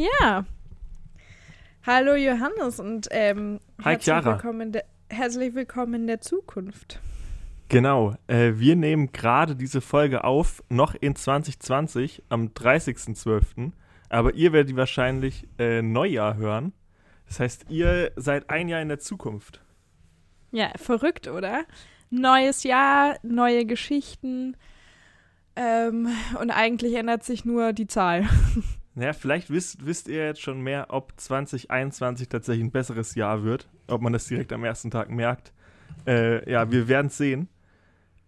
Ja. Hallo Johannes und ähm, Hi, herzlich, Chiara. willkommen in der, herzlich willkommen in der Zukunft. Genau, äh, wir nehmen gerade diese Folge auf, noch in 2020, am 30.12. Aber ihr werdet die wahrscheinlich äh, Neujahr hören. Das heißt, ihr seid ein Jahr in der Zukunft. Ja, verrückt, oder? Neues Jahr, neue Geschichten. Ähm, und eigentlich ändert sich nur die Zahl. Naja, vielleicht wisst, wisst ihr jetzt schon mehr, ob 2021 tatsächlich ein besseres Jahr wird. Ob man das direkt am ersten Tag merkt. Äh, ja, wir werden es sehen.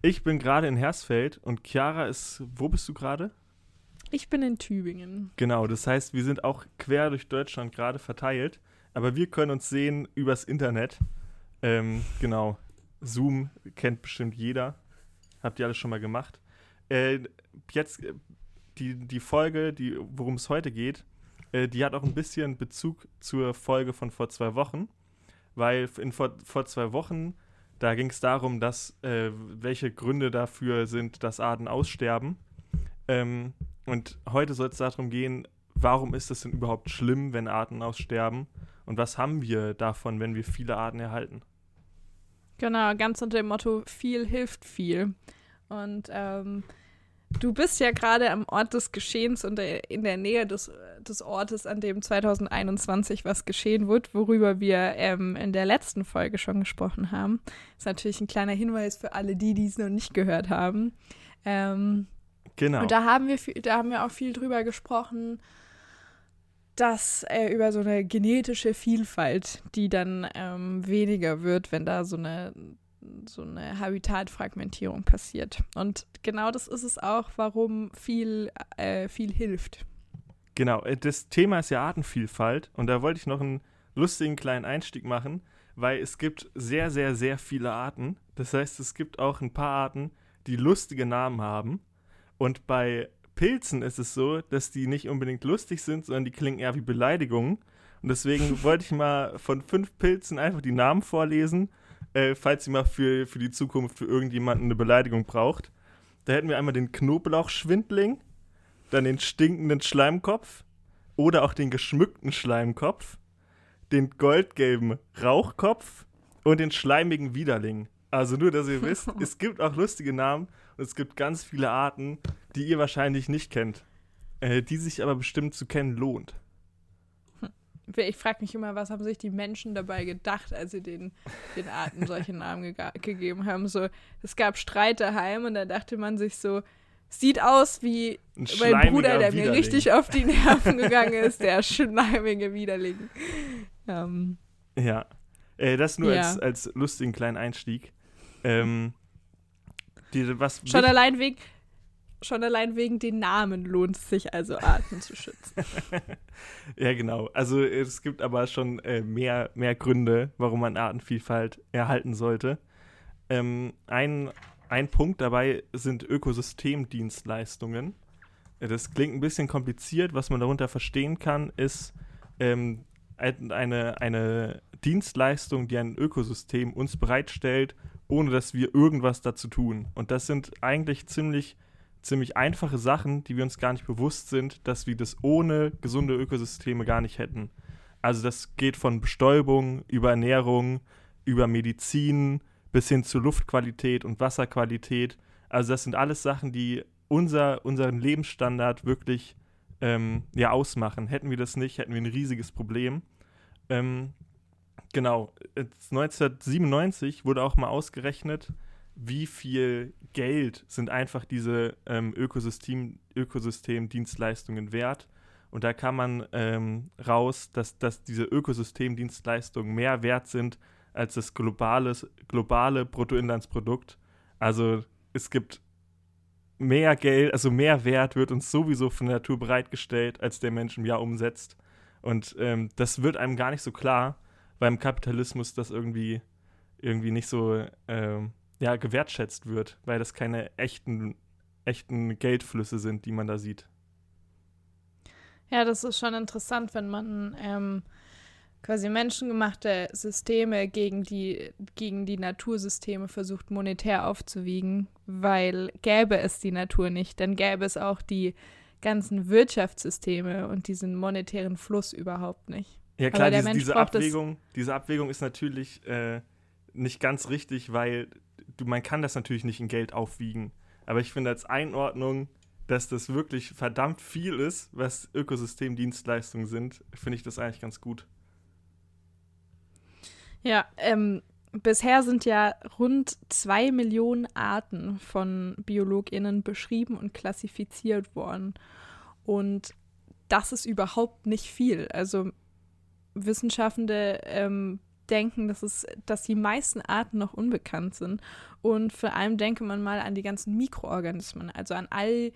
Ich bin gerade in Hersfeld und Chiara ist, wo bist du gerade? Ich bin in Tübingen. Genau, das heißt, wir sind auch quer durch Deutschland gerade verteilt, aber wir können uns sehen übers Internet. Ähm, genau, Zoom kennt bestimmt jeder. Habt ihr alles schon mal gemacht. Äh, jetzt die, die Folge, die, worum es heute geht, äh, die hat auch ein bisschen Bezug zur Folge von vor zwei Wochen, weil in, vor, vor zwei Wochen, da ging es darum, dass äh, welche Gründe dafür sind, dass Arten aussterben. Ähm, und heute soll es darum gehen, warum ist es denn überhaupt schlimm, wenn Arten aussterben? Und was haben wir davon, wenn wir viele Arten erhalten? Genau, ganz unter dem Motto, viel hilft viel. Und ähm, du bist ja gerade am Ort des Geschehens und in der Nähe des, des Ortes, an dem 2021 was geschehen wird, worüber wir ähm, in der letzten Folge schon gesprochen haben. ist natürlich ein kleiner Hinweis für alle die, die es noch nicht gehört haben. Ähm, Genau. Und da haben wir viel, da haben wir auch viel drüber gesprochen, dass äh, über so eine genetische Vielfalt, die dann ähm, weniger wird, wenn da so eine so eine Habitatfragmentierung passiert. Und genau das ist es auch, warum viel, äh, viel hilft. Genau, äh, das Thema ist ja Artenvielfalt und da wollte ich noch einen lustigen kleinen Einstieg machen, weil es gibt sehr, sehr, sehr viele Arten. Das heißt, es gibt auch ein paar Arten, die lustige Namen haben. Und bei Pilzen ist es so, dass die nicht unbedingt lustig sind, sondern die klingen eher wie Beleidigungen. Und deswegen wollte ich mal von fünf Pilzen einfach die Namen vorlesen, äh, falls ihr mal für, für die Zukunft für irgendjemanden eine Beleidigung braucht. Da hätten wir einmal den Knoblauchschwindling, dann den stinkenden Schleimkopf oder auch den geschmückten Schleimkopf, den goldgelben Rauchkopf und den schleimigen Widerling. Also nur, dass ihr wisst, es gibt auch lustige Namen und es gibt ganz viele Arten, die ihr wahrscheinlich nicht kennt, äh, die sich aber bestimmt zu kennen lohnt. Ich frage mich immer, was haben sich die Menschen dabei gedacht, als sie den, den Arten solche Namen ge gegeben haben. So, es gab Streit daheim und da dachte man sich so, sieht aus wie Ein mein Bruder, der Widerling. mir richtig auf die Nerven gegangen ist, der schleimige Widerling. Ähm, Ja, äh, das nur Ja. als, als lustigen kleinen Einstieg. Ähm, die, was schon, allein wegen, schon allein wegen den Namen lohnt es sich also, Arten zu schützen. Ja, genau. Also es gibt aber schon äh, mehr, mehr Gründe, warum man Artenvielfalt erhalten sollte. Ähm, ein, ein Punkt dabei sind Ökosystemdienstleistungen. Das klingt ein bisschen kompliziert. Was man darunter verstehen kann, ist ähm, ein- eine, eine Dienstleistung, die ein Ökosystem uns bereitstellt, ohne dass wir irgendwas dazu tun. Und das sind eigentlich ziemlich ziemlich einfache Sachen, die wir uns gar nicht bewusst sind, dass wir das ohne gesunde Ökosysteme gar nicht hätten. Also das geht von Bestäubung über Ernährung, über Medizin bis hin zu Luftqualität und Wasserqualität. Also das sind alles Sachen, die unser, unseren Lebensstandard wirklich ähm, ja, ausmachen. Hätten wir das nicht, hätten wir ein riesiges Problem. Ähm, genau, jetzt 1997 wurde auch mal ausgerechnet, wie viel Geld sind einfach diese ähm, Ökosystem, Ökosystemdienstleistungen wert. Und da kann man ähm, raus, dass, dass diese Ökosystemdienstleistungen mehr wert sind als das globales, globale Bruttoinlandsprodukt. Also es gibt mehr Geld, also mehr Wert wird uns sowieso von der Natur bereitgestellt, als der Mensch im Jahr umsetzt. Und ähm, das wird einem gar nicht so klar, weil im Kapitalismus das irgendwie, irgendwie nicht so ähm, ja, gewertschätzt wird, weil das keine echten, echten Geldflüsse sind, die man da sieht. Ja, das ist schon interessant, wenn man ähm, quasi menschengemachte Systeme gegen die, gegen die Natursysteme versucht monetär aufzuwiegen, weil gäbe es die Natur nicht, dann gäbe es auch die ganzen Wirtschaftssysteme und diesen monetären Fluss überhaupt nicht. Ja klar, diese, diese Abwägung, diese Abwägung ist natürlich äh, nicht ganz richtig, weil du, man kann das natürlich nicht in Geld aufwiegen. Aber ich finde als Einordnung, dass das wirklich verdammt viel ist, was Ökosystemdienstleistungen sind, finde ich das eigentlich ganz gut. Ja, ähm, bisher sind ja rund zwei Millionen Arten von BiologInnen beschrieben und klassifiziert worden. Und das ist überhaupt nicht viel. Also Wissenschaftende ähm, denken, dass, es, dass die meisten Arten noch unbekannt sind. Und vor allem denke man mal an die ganzen Mikroorganismen, also an all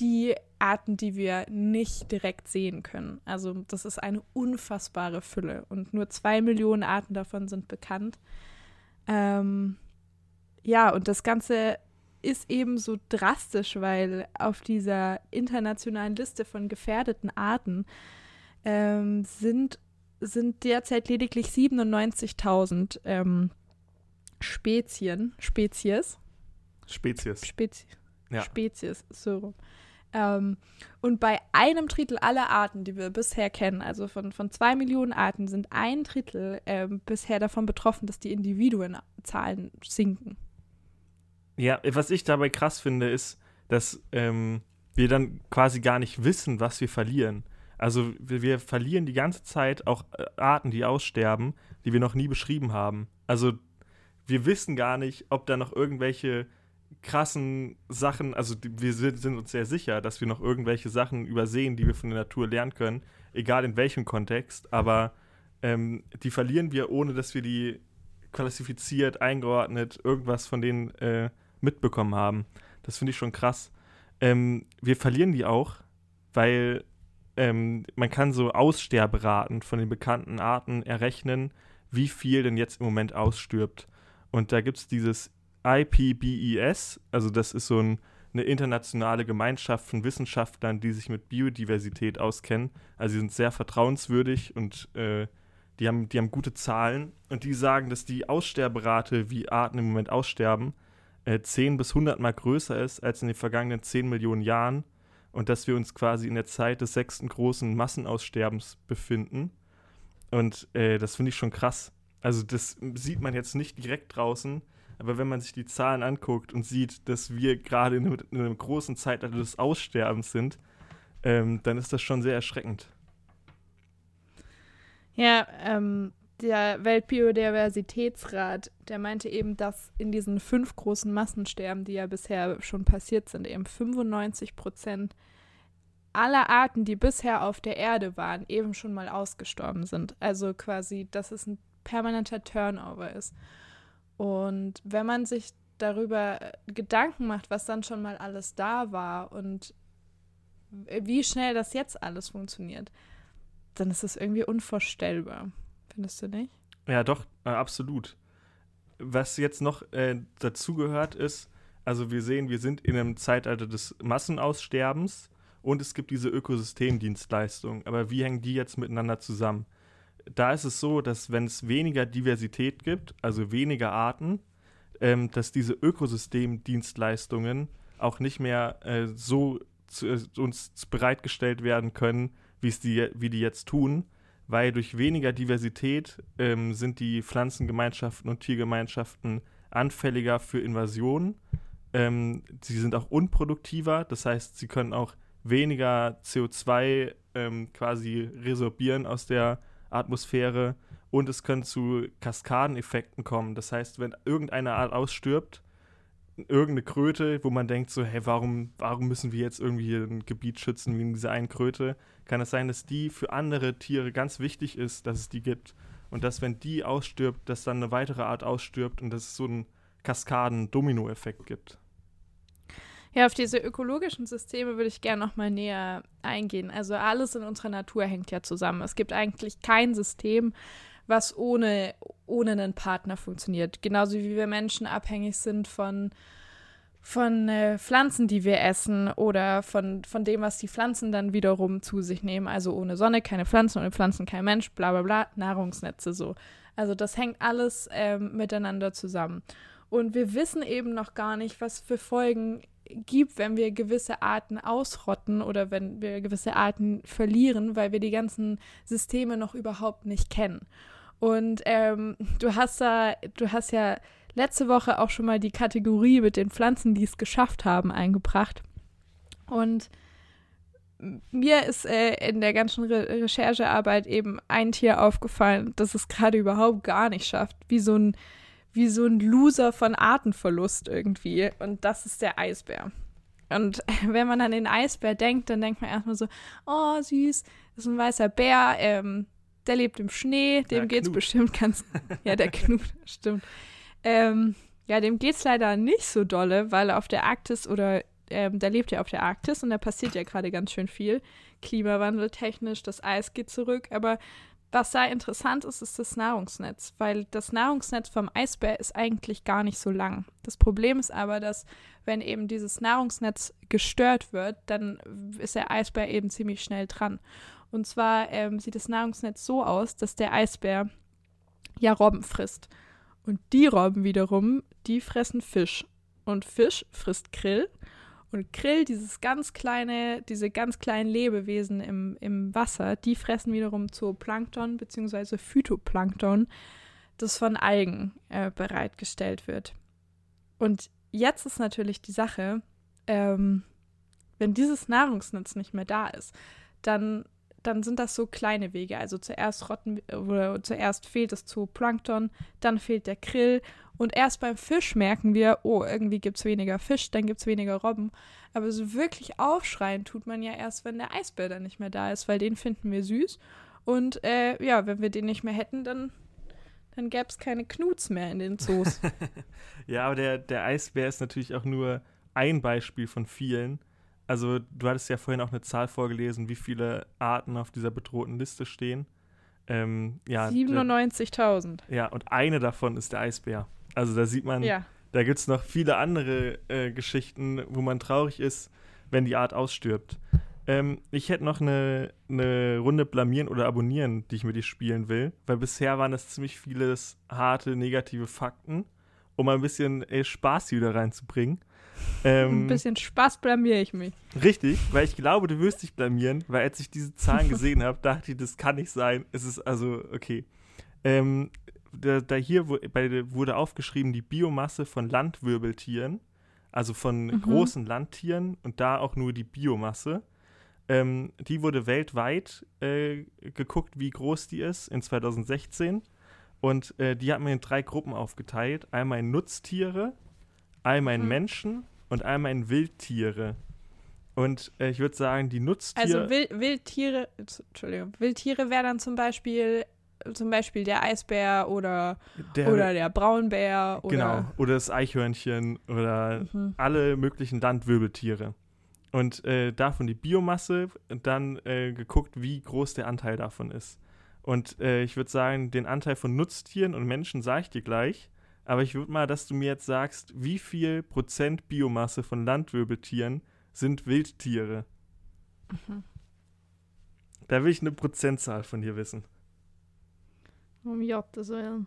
die Arten, die wir nicht direkt sehen können. Also das ist eine unfassbare Fülle und nur zwei Millionen Arten davon sind bekannt. Ähm, ja, und das Ganze ist eben so drastisch, weil auf dieser internationalen Liste von gefährdeten Arten ähm, sind, sind derzeit lediglich 97.000 ähm, Spezien, Spezies. Spezies. Spezi ja. Spezies, so ähm, und bei einem Drittel aller Arten, die wir bisher kennen, also von, von zwei Millionen Arten, sind ein Drittel ähm, bisher davon betroffen, dass die Individuenzahlen sinken. Ja, was ich dabei krass finde, ist, dass ähm, wir dann quasi gar nicht wissen, was wir verlieren. Also wir, wir, verlieren die ganze Zeit auch äh, Arten, die aussterben, die wir noch nie beschrieben haben. Also wir wissen gar nicht, ob da noch irgendwelche krassen Sachen, also wir sind, sind, uns sehr sicher, dass wir noch irgendwelche Sachen übersehen, die wir von der Natur lernen können, egal in welchem Kontext, aber ähm, die verlieren wir, ohne dass wir die klassifiziert, eingeordnet, irgendwas von denen äh, mitbekommen haben. Das finde ich schon krass. Ähm, wir verlieren die auch, weil ähm, man kann so Aussterberaten von den bekannten Arten errechnen, wie viel denn jetzt im Moment ausstirbt. Und da gibt es dieses IPBES, also das ist so ein, eine internationale Gemeinschaft von Wissenschaftlern, die sich mit Biodiversität auskennen. Also sie sind sehr vertrauenswürdig und äh, die, haben, die haben gute Zahlen und die sagen, dass die Aussterberate, wie Arten im Moment aussterben, äh, 10 bis 100 Mal größer ist als in den vergangenen 10 Millionen Jahren und dass wir uns quasi in der Zeit des sechsten großen Massenaussterbens befinden. Und äh, das finde ich schon krass. Also das sieht man jetzt nicht direkt draußen, aber wenn man sich die Zahlen anguckt und sieht, dass wir gerade in, in, einem großen Zeitalter des Aussterbens sind, ähm, dann ist das schon sehr erschreckend. Ja, ähm, der Weltbiodiversitätsrat, der meinte eben, dass in diesen fünf großen Massensterben, die ja bisher schon passiert sind, eben 95 Prozent aller Arten, die bisher auf der Erde waren, eben schon mal ausgestorben sind. Also quasi, dass es ein permanenter Turnover ist. Und wenn man sich darüber Gedanken macht, was dann schon mal alles da war und wie schnell das jetzt alles funktioniert, dann ist das irgendwie unvorstellbar. Findest du nicht? Ja, doch, äh, absolut. Was jetzt noch äh, dazugehört ist, also wir sehen, wir sind in einem Zeitalter des Massenaussterbens und es gibt diese Ökosystemdienstleistungen. Aber wie hängen die jetzt miteinander zusammen? da ist es so, dass wenn es weniger Diversität gibt, also weniger Arten, ähm, dass diese Ökosystemdienstleistungen auch nicht mehr äh, so zu, äh, uns bereitgestellt werden können, die, wie die jetzt tun, weil durch weniger Diversität ähm, sind die Pflanzengemeinschaften und Tiergemeinschaften anfälliger für Invasionen. Ähm, sie sind auch unproduktiver, das heißt, sie können auch weniger CO2 ähm, quasi resorbieren aus der Atmosphäre und es können zu Kaskadeneffekten kommen. Das heißt, wenn irgendeine Art ausstirbt, irgendeine Kröte, wo man denkt so, hey, warum, warum müssen wir jetzt irgendwie hier ein Gebiet schützen wegen dieser einen Kröte, kann es sein, dass die für andere Tiere ganz wichtig ist, dass es die gibt. Und dass, wenn die ausstirbt, dass dann eine weitere Art ausstirbt und dass es so einen Kaskaden-Domino-Effekt gibt. Ja, auf diese ökologischen Systeme würde ich gerne noch mal näher eingehen. Also alles in unserer Natur hängt ja zusammen. Es gibt eigentlich kein System, was ohne, ohne einen Partner funktioniert. Genauso wie wir Menschen abhängig sind von, von äh, Pflanzen, die wir essen oder von, von dem, was die Pflanzen dann wiederum zu sich nehmen. Also ohne Sonne keine Pflanzen, ohne Pflanzen kein Mensch, bla bla bla, Nahrungsnetze so. Also das hängt alles ähm, miteinander zusammen. Und wir wissen eben noch gar nicht, was für Folgen gibt, wenn wir gewisse Arten ausrotten oder wenn wir gewisse Arten verlieren, weil wir die ganzen Systeme noch überhaupt nicht kennen. Und ähm, du hast da, du hast ja letzte Woche auch schon mal die Kategorie mit den Pflanzen, die es geschafft haben, eingebracht. Und mir ist äh, in der ganzen Re Recherchearbeit eben ein Tier aufgefallen, das es gerade überhaupt gar nicht schafft. Wie so ein, wie so ein Loser von Artenverlust irgendwie. Und das ist der Eisbär. Und wenn man an den Eisbär denkt, dann denkt man erstmal so, oh süß, das ist ein weißer Bär, ähm, der lebt im Schnee, dem ja, geht's Knut. bestimmt ganz. Ja, der Knut, stimmt. Ähm, ja, dem geht's leider nicht so dolle, weil auf der Arktis oder ähm, der lebt ja auf der Arktis und da passiert ja gerade ganz schön viel. Klimawandel technisch, das Eis geht zurück, aber was da interessant ist, ist das Nahrungsnetz, weil das Nahrungsnetz vom Eisbär ist eigentlich gar nicht so lang. Das Problem ist aber, dass wenn eben dieses Nahrungsnetz gestört wird, dann ist der Eisbär eben ziemlich schnell dran. Und zwar ähm, sieht das Nahrungsnetz so aus, dass der Eisbär ja Robben frisst. Und die Robben wiederum, die fressen Fisch. Und Fisch frisst Krill. Und Krill, dieses ganz kleine, diese ganz kleinen Lebewesen im, im Wasser, die fressen wiederum Zooplankton bzw. Phytoplankton, das von Algen äh, bereitgestellt wird. Und jetzt ist natürlich die Sache, ähm, wenn dieses Nahrungsnetz nicht mehr da ist, dann dann sind das so kleine Wege. Also zuerst rotten oder zuerst fehlt es zu Plankton, dann fehlt der Krill und erst beim Fisch merken wir, oh, irgendwie gibt es weniger Fisch, dann gibt es weniger Robben. Aber so wirklich aufschreien tut man ja erst, wenn der Eisbär dann nicht mehr da ist, weil den finden wir süß. Und äh, ja, wenn wir den nicht mehr hätten, dann, dann gäbe es keine Knuts mehr in den Zoos. ja, aber der, der Eisbär ist natürlich auch nur ein Beispiel von vielen. Also, du hattest ja vorhin auch eine Zahl vorgelesen, wie viele Arten auf dieser bedrohten Liste stehen. Ähm, ja, 97.000. Ja, und eine davon ist der Eisbär. Also, da sieht man, ja. da gibt es noch viele andere äh, Geschichten, wo man traurig ist, wenn die Art ausstirbt. Ähm, ich hätte noch eine, eine Runde blamieren oder abonnieren, die ich mit dir spielen will, weil bisher waren das ziemlich vieles harte, negative Fakten, um ein bisschen äh, Spaß wieder reinzubringen. Ähm, Ein bisschen Spaß blamiere ich mich. Richtig, weil ich glaube, du wirst dich blamieren, weil als ich diese Zahlen gesehen habe, dachte ich, das kann nicht sein. Es ist also, okay. Ähm, da, da, hier bei, wurde aufgeschrieben, die Biomasse von Landwirbeltieren, also von mhm. großen Landtieren und da auch nur die Biomasse. Ähm, die wurde weltweit äh, geguckt, wie groß die ist in 2016. Und äh, die hat man in drei Gruppen aufgeteilt. Einmal in Nutztiere, einmal in mhm. Menschen und einmal in Wildtiere. Und äh, ich würde sagen, die Nutztiere. Also Wild, Wildtiere, Entschuldigung, Wildtiere wäre dann zum Beispiel zum Beispiel der Eisbär oder der, oder der Braunbär oder genau oder das Eichhörnchen oder mhm. alle möglichen Landwirbeltiere und äh, davon die Biomasse dann äh, geguckt, wie groß der Anteil davon ist. Und äh, ich würde sagen, den Anteil von Nutztieren und Menschen sage ich dir gleich. Aber ich würde mal, dass du mir jetzt sagst, wie viel Prozent Biomasse von Landwirbeltieren sind Wildtiere? Mhm. Da will ich eine Prozentzahl von dir wissen. Um Gottes Willen.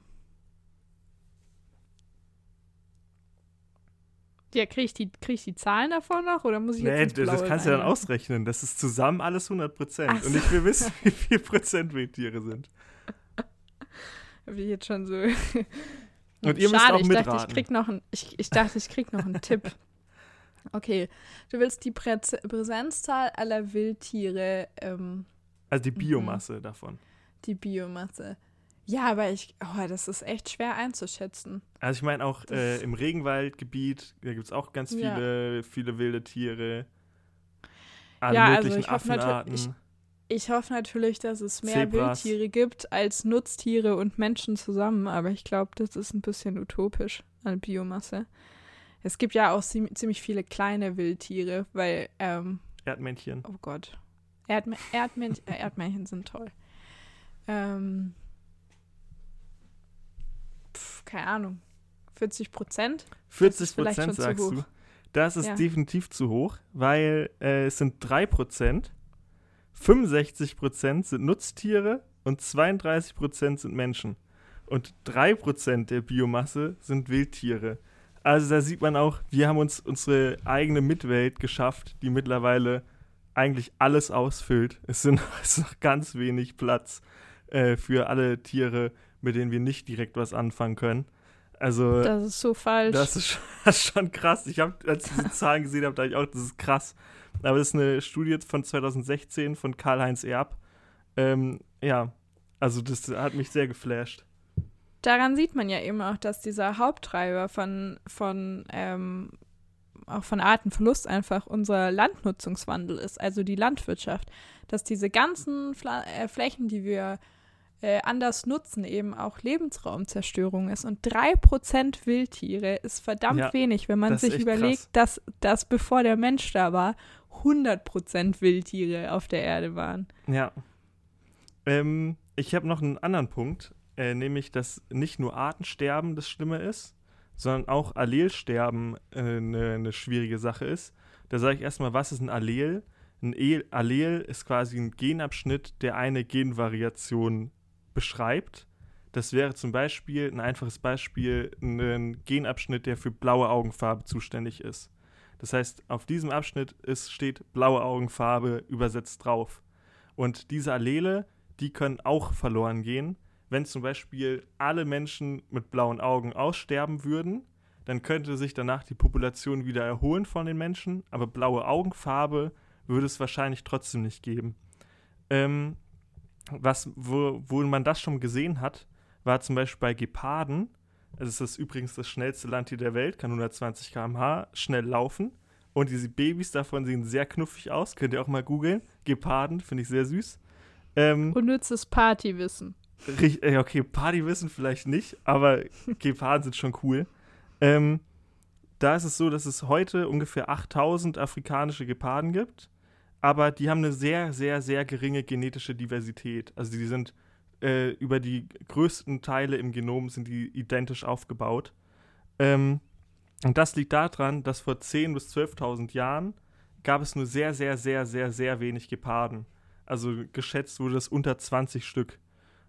Ja, kriege ich, die, krieg ich die Zahlen davon noch oder muss ich nee, jetzt Nee, das kannst du ja dann ausrechnen. Das ist zusammen alles 100 Prozent. So. Und ich will wissen, wie viel Prozent Wildtiere sind. Habe ich jetzt schon so und ihr Schade, müsst auch ich dachte, ich krieg noch ein, ich, ich dachte, ich krieg noch einen Tipp. Okay, du willst die Prä Präsenzzahl aller Wildtiere. Ähm, also die Biomasse mhm. davon. Die Biomasse. Ja, aber ich, oh, das ist echt schwer einzuschätzen. Also ich meine auch äh, im Regenwaldgebiet, da gibt es auch ganz viele, ja. viele wilde Tiere. Alle ja, also möglichen also Affenarten. Ich, ich hoffe natürlich, dass es mehr Zebras. Wildtiere gibt als Nutztiere und Menschen zusammen, aber ich glaube, das ist ein bisschen utopisch an Biomasse. Es gibt ja auch ziemlich viele kleine Wildtiere, weil ähm, Erdmännchen. Oh Gott. Erdm Erdmännchen, äh, Erdmännchen sind toll. Ähm, pf, keine Ahnung. 40 Prozent? 40 Prozent sagst du. Das ist ja. definitiv zu hoch, weil äh, es sind 3 Prozent 65% sind Nutztiere und 32% sind Menschen. Und 3% der Biomasse sind Wildtiere. Also da sieht man auch, wir haben uns unsere eigene Mitwelt geschafft, die mittlerweile eigentlich alles ausfüllt. Es, sind, es ist noch ganz wenig Platz äh, für alle Tiere, mit denen wir nicht direkt was anfangen können. Also das ist so falsch. Das ist schon, das ist schon krass. Ich habe, als ich diese Zahlen gesehen habe, dachte ich auch, das ist krass. Aber das ist eine Studie von 2016 von Karl-Heinz Erb. Ähm, ja, also das hat mich sehr geflasht. Daran sieht man ja eben auch, dass dieser Haupttreiber von, von ähm, auch von Artenverlust einfach unser Landnutzungswandel ist, also die Landwirtschaft. Dass diese ganzen Fla äh, Flächen, die wir äh, anders nutzen, eben auch Lebensraumzerstörung ist. Und 3% Wildtiere ist verdammt ja, wenig, wenn man sich überlegt, dass, dass bevor der Mensch da war, 100% Wildtiere auf der Erde waren. Ja. Ähm, ich habe noch einen anderen Punkt, äh, nämlich, dass nicht nur Artensterben das Schlimme ist, sondern auch Allelsterben eine äh, ne schwierige Sache ist. Da sage ich erstmal, was ist ein Allel? Ein e Allel ist quasi ein Genabschnitt, der eine Genvariation beschreibt. Das wäre zum Beispiel, ein einfaches Beispiel, ein Genabschnitt, der für blaue Augenfarbe zuständig ist. Das heißt, auf diesem Abschnitt ist, steht blaue Augenfarbe übersetzt drauf. Und diese Allele, die können auch verloren gehen, wenn zum Beispiel alle Menschen mit blauen Augen aussterben würden, dann könnte sich danach die Population wieder erholen von den Menschen, aber blaue Augenfarbe würde es wahrscheinlich trotzdem nicht geben. Ähm, was, wo, wo man das schon gesehen hat, war zum Beispiel bei Geparden. Es ist übrigens das schnellste Landtier der Welt, kann 120 km/h schnell laufen. Und diese Babys davon sehen sehr knuffig aus. Könnt ihr auch mal googeln. Geparden, finde ich sehr süß. Ähm, Unnützes Partywissen. Richtig, okay, Partywissen vielleicht nicht, aber Geparden sind schon cool. Ähm, da ist es so, dass es heute ungefähr 8000 afrikanische Geparden gibt, aber die haben eine sehr, sehr, sehr geringe genetische Diversität. Also die sind äh, über die größten Teile im Genom sind die identisch aufgebaut. Ähm, und das liegt daran, dass vor 10.000 bis 12.000 Jahren gab es nur sehr, sehr, sehr, sehr, sehr wenig Geparden. Also geschätzt wurde das unter 20 Stück.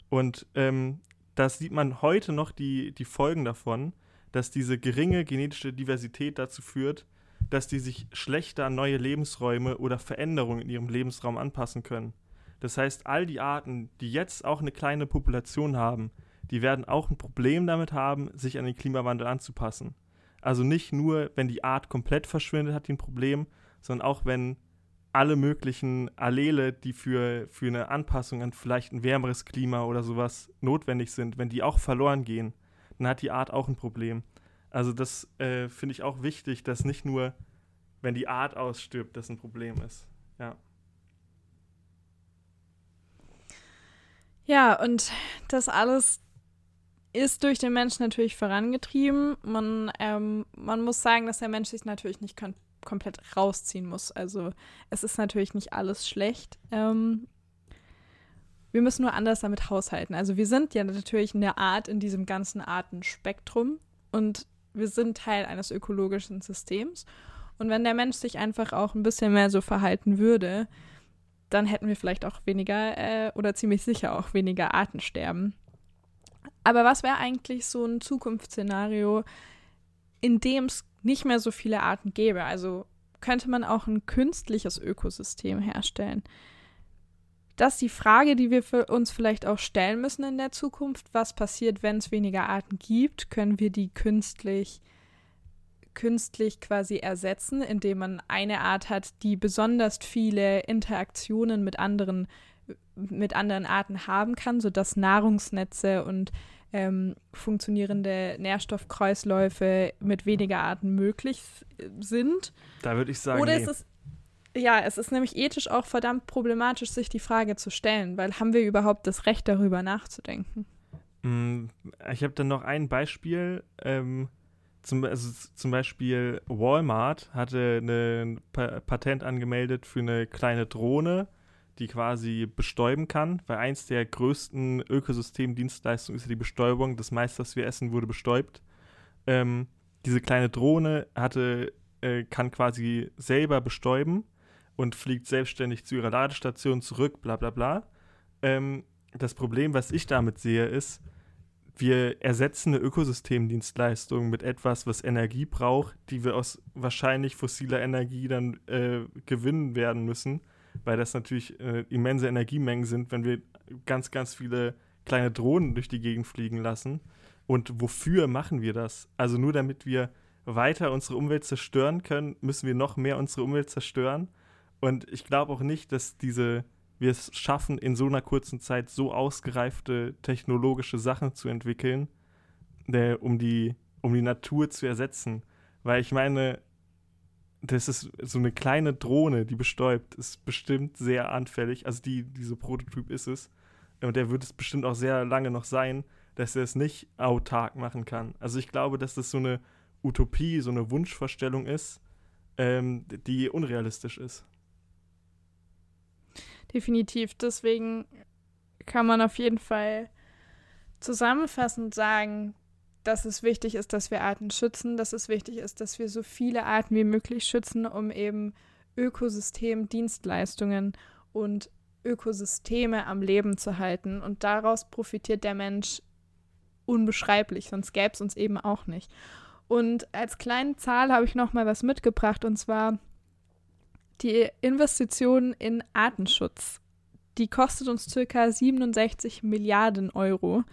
Und ähm, da sieht man heute noch die, die Folgen davon, dass diese geringe genetische Diversität dazu führt, dass die sich schlechter an neue Lebensräume oder Veränderungen in ihrem Lebensraum anpassen können. Das heißt, all die Arten, die jetzt auch eine kleine Population haben, die werden auch ein Problem damit haben, sich an den Klimawandel anzupassen. Also nicht nur, wenn die Art komplett verschwindet, hat die ein Problem, sondern auch wenn alle möglichen Allele, die für, für eine Anpassung an vielleicht ein wärmeres Klima oder sowas notwendig sind, wenn die auch verloren gehen, dann hat die Art auch ein Problem. Also das äh, finde ich auch wichtig, dass nicht nur, wenn die Art ausstirbt, das ein Problem ist. Ja. Ja, und das alles ist durch den Menschen natürlich vorangetrieben. Man, ähm, man muss sagen, dass der Mensch sich natürlich nicht kon komplett rausziehen muss. Also es ist natürlich nicht alles schlecht. Ähm, wir müssen nur anders damit haushalten. Also wir sind ja natürlich eine Art in diesem ganzen Artenspektrum und wir sind Teil eines ökologischen Systems. Und wenn der Mensch sich einfach auch ein bisschen mehr so verhalten würde, dann hätten wir vielleicht auch weniger äh, oder ziemlich sicher auch weniger Artensterben. Aber was wäre eigentlich so ein Zukunftsszenario, in dem es nicht mehr so viele Arten gäbe? Also könnte man auch ein künstliches Ökosystem herstellen? Das ist die Frage, die wir uns vielleicht auch stellen müssen in der Zukunft. Was passiert, wenn es weniger Arten gibt? Können wir die künstlich, künstlich quasi ersetzen, indem man eine Art hat, die besonders viele Interaktionen mit anderen, mit anderen Arten haben kann, sodass Nahrungsnetze und ähm, funktionierende Nährstoffkreisläufe mit weniger Arten möglich sind. Da würde ich sagen, Oder nee. ist es ja, es ist nämlich ethisch auch verdammt problematisch, sich die Frage zu stellen, weil haben wir überhaupt das Recht darüber nachzudenken? Mm, ich habe dann noch ein Beispiel. Ähm, zum, also zum Beispiel Walmart hatte ein pa Patent angemeldet für eine kleine Drohne, die quasi bestäuben kann, weil eins der größten Ökosystemdienstleistungen ist ja die Bestäubung. Das meiste, was wir essen, wurde bestäubt. Ähm, diese kleine Drohne hatte, äh, kann quasi selber bestäuben und fliegt selbstständig zu ihrer Ladestation zurück, bla bla bla. Ähm, das Problem, was ich damit sehe, ist, wir ersetzen eine Ökosystemdienstleistung mit etwas, was Energie braucht, die wir aus wahrscheinlich fossiler Energie dann äh, gewinnen werden müssen, weil das natürlich äh, immense Energiemengen sind, wenn wir ganz, ganz viele kleine Drohnen durch die Gegend fliegen lassen. Und wofür machen wir das? Also nur damit wir weiter unsere Umwelt zerstören können, müssen wir noch mehr unsere Umwelt zerstören. Und ich glaube auch nicht, dass diese wir es schaffen, in so einer kurzen Zeit so ausgereifte technologische Sachen zu entwickeln, äh, um, die, um die Natur zu ersetzen. Weil ich meine, das ist so eine kleine Drohne, die bestäubt, ist bestimmt sehr anfällig. Also die, diese Prototyp ist es. Und der wird es bestimmt auch sehr lange noch sein, dass er es nicht autark machen kann. Also ich glaube, dass das so eine Utopie, so eine Wunschvorstellung ist, ähm, die unrealistisch ist. Definitiv. Deswegen kann man auf jeden Fall zusammenfassend sagen, dass es wichtig ist, dass wir Arten schützen, dass es wichtig ist, dass wir so viele Arten wie möglich schützen, um eben Ökosystemdienstleistungen und Ökosysteme am Leben zu halten. Und daraus profitiert der Mensch unbeschreiblich, sonst gäbe es uns eben auch nicht. Und als kleine Zahl habe ich noch mal was mitgebracht, und zwar die Investition in Artenschutz, die kostet uns circa 67 Milliarden Euro.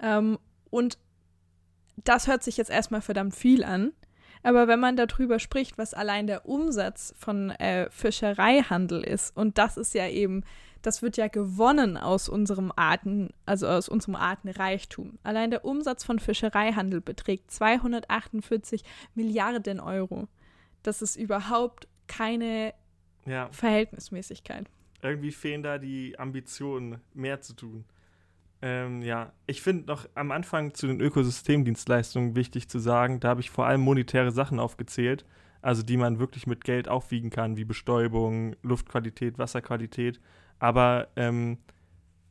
Ähm, und das hört sich jetzt erstmal verdammt viel an. Aber wenn man darüber spricht, was allein der Umsatz von äh, Fischereihandel ist, und das ist ja eben, das wird ja gewonnen aus unserem Arten, also aus unserem Artenreichtum. Allein der Umsatz von Fischereihandel beträgt 248 Milliarden Euro. Das ist überhaupt keine ja. Verhältnismäßigkeit. Irgendwie fehlen da die Ambitionen, mehr zu tun. Ähm, ja, ich finde noch am Anfang zu den Ökosystemdienstleistungen wichtig zu sagen, da habe ich vor allem monetäre Sachen aufgezählt, also die man wirklich mit Geld aufwiegen kann, wie Bestäubung, Luftqualität, Wasserqualität. Aber ähm,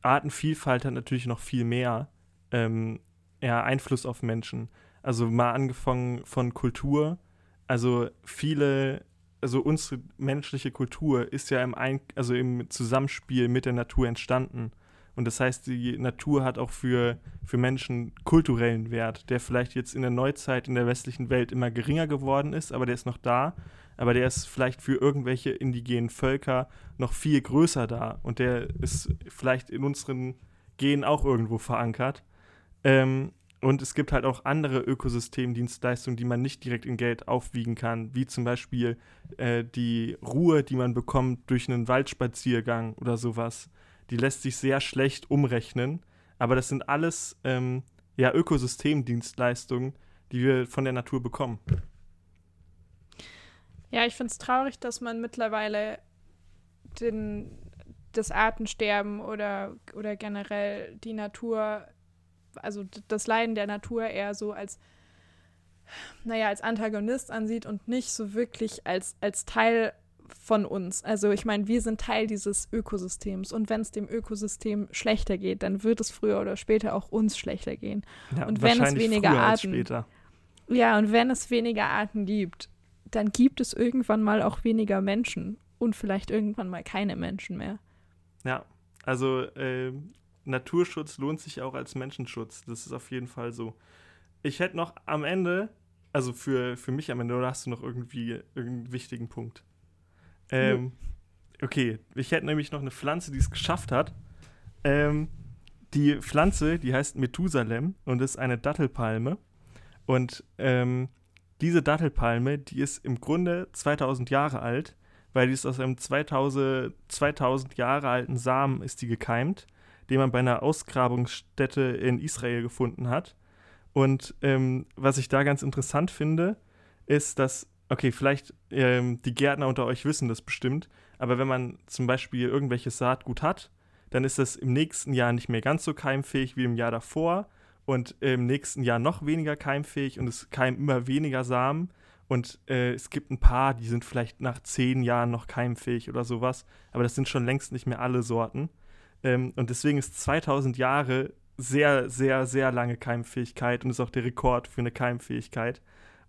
Artenvielfalt hat natürlich noch viel mehr ähm, ja, Einfluss auf Menschen. Also mal angefangen von Kultur. Also viele also unsere menschliche Kultur ist ja im, Ein also im Zusammenspiel mit der Natur entstanden. Und das heißt, die Natur hat auch für, für Menschen kulturellen Wert, der vielleicht jetzt in der Neuzeit in der westlichen Welt immer geringer geworden ist, aber der ist noch da. Aber der ist vielleicht für irgendwelche indigenen Völker noch viel größer da. Und der ist vielleicht in unseren Genen auch irgendwo verankert. Ähm, und es gibt halt auch andere Ökosystemdienstleistungen, die man nicht direkt in Geld aufwiegen kann, wie zum Beispiel äh, die Ruhe, die man bekommt durch einen Waldspaziergang oder sowas. Die lässt sich sehr schlecht umrechnen, aber das sind alles ähm, ja, Ökosystemdienstleistungen, die wir von der Natur bekommen. Ja, ich finde es traurig, dass man mittlerweile den, das Artensterben oder, oder generell die Natur also das Leiden der Natur eher so als, naja, als Antagonist ansieht und nicht so wirklich als, als Teil von uns. Also ich meine, wir sind Teil dieses Ökosystems und wenn es dem Ökosystem schlechter geht, dann wird es früher oder später auch uns schlechter gehen. Ja, und wenn es weniger Arten Ja, und wenn es weniger Arten gibt, dann gibt es irgendwann mal auch weniger Menschen und vielleicht irgendwann mal keine Menschen mehr. Ja, also äh, Naturschutz lohnt sich auch als Menschenschutz. Das ist auf jeden Fall so. Ich hätte noch am Ende, also für, für mich am Ende, oder hast du noch irgendwie irgendeinen wichtigen Punkt? Ähm, ja. Okay, ich hätte nämlich noch eine Pflanze, die es geschafft hat. Ähm, die Pflanze, die heißt Methusalem und ist eine Dattelpalme. Und ähm, diese Dattelpalme, die ist im Grunde 2000 Jahre alt, weil die ist aus einem 2000, 2000 Jahre alten Samen ist die gekeimt den man bei einer Ausgrabungsstätte in Israel gefunden hat. Und ähm, was ich da ganz interessant finde, ist, dass, okay, vielleicht ähm, die Gärtner unter euch wissen das bestimmt, aber wenn man zum Beispiel irgendwelches Saatgut hat, dann ist das im nächsten Jahr nicht mehr ganz so keimfähig wie im Jahr davor und im nächsten Jahr noch weniger keimfähig und es keimen immer weniger Samen. Und äh, es gibt ein paar, die sind vielleicht nach zehn Jahren noch keimfähig oder sowas, aber das sind schon längst nicht mehr alle Sorten. Ähm, und deswegen ist 2000 Jahre sehr, sehr, sehr lange Keimfähigkeit und ist auch der Rekord für eine Keimfähigkeit.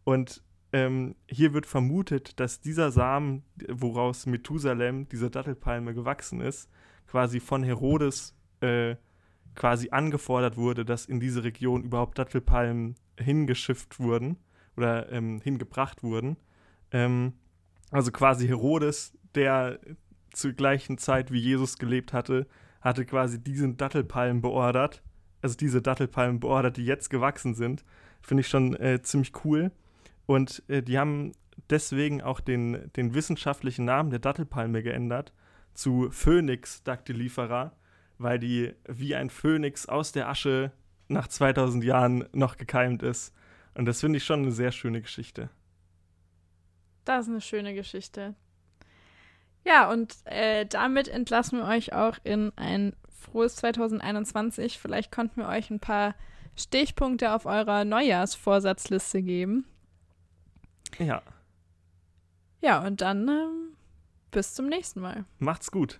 Und ähm, hier wird vermutet, dass dieser Samen, woraus Methusalem, diese Dattelpalme, gewachsen ist, quasi von Herodes äh, quasi angefordert wurde, dass in diese Region überhaupt Dattelpalmen hingeschifft wurden oder ähm, hingebracht wurden. Ähm, also quasi Herodes, der zur gleichen Zeit wie Jesus gelebt hatte, hatte quasi diesen Dattelpalmen beordert. Also diese Dattelpalmen beordert, die jetzt gewachsen sind. Finde ich schon äh, ziemlich cool. Und äh, die haben deswegen auch den, den wissenschaftlichen Namen der Dattelpalme geändert zu Phoenix dactylifera, weil die wie ein Phönix aus der Asche nach 2000 Jahren noch gekeimt ist. Und das finde ich schon eine sehr schöne Geschichte. Das ist eine schöne Geschichte. Ja, und äh, damit entlassen wir euch auch in ein frohes 2021. Vielleicht konnten wir euch ein paar Stichpunkte auf eurer Neujahrsvorsatzliste geben. Ja. Ja, und dann ähm, bis zum nächsten Mal. Macht's gut.